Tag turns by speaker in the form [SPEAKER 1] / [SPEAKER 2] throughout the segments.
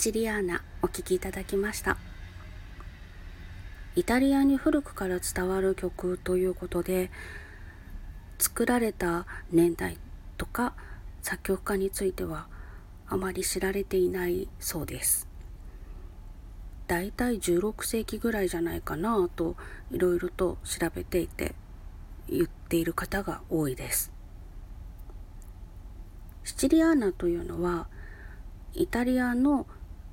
[SPEAKER 1] シチリアーナお聴きいただきました。イタリアに古くから伝わる曲ということで作られた年代とか作曲家についてはあまり知られていないそうです。だいたい16世紀ぐらいじゃないかなといろいろと調べていて言っている方が多いです。シチリアーナというのはイタリアの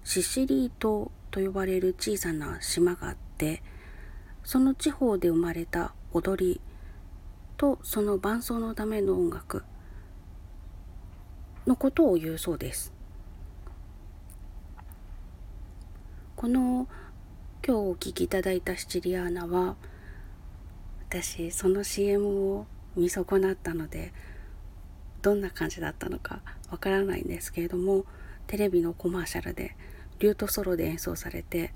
[SPEAKER 1] シシリー島と呼ばれる小さな島があってその地方で生まれた踊りとその伴奏のための音楽のことを言うそうです。この今日お聴きいただいたシチリアーナは私その CM を見損なったのでどんな感じだったのかわからないんですけれどもテレビのコマーシャルでリュートソロで演奏されて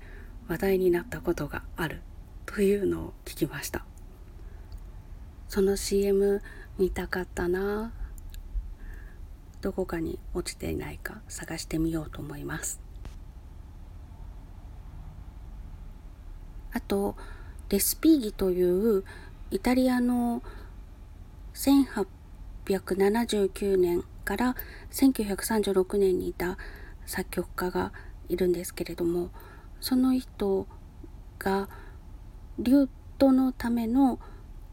[SPEAKER 1] 話題になったことがあるというのを聞きました。その CM 見たかったな。どこかに落ちていないか探してみようと思います。あとレスピーギというイタリアの1879年から1936年にいた作曲家がいるんですけれどもその人がリュートのための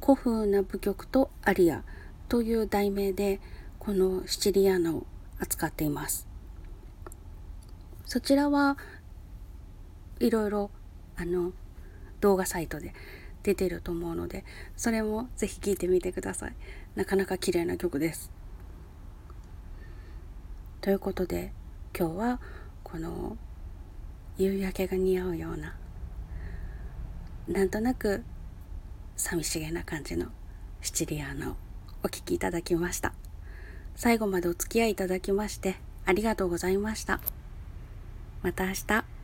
[SPEAKER 1] 古風な舞曲とアリアという題名でこのシチリアーナを扱っています。そちらはいろいろあの動画サイトで出てると思うのでそれもぜひ聴いてみてください。なかなか綺麗な曲です。ということで今日はこの夕焼けが似合うようななんとなく寂しげな感じのシチリアーナをお聴きいただきました。最後までお付き合いいただきましてありがとうございました。また明日。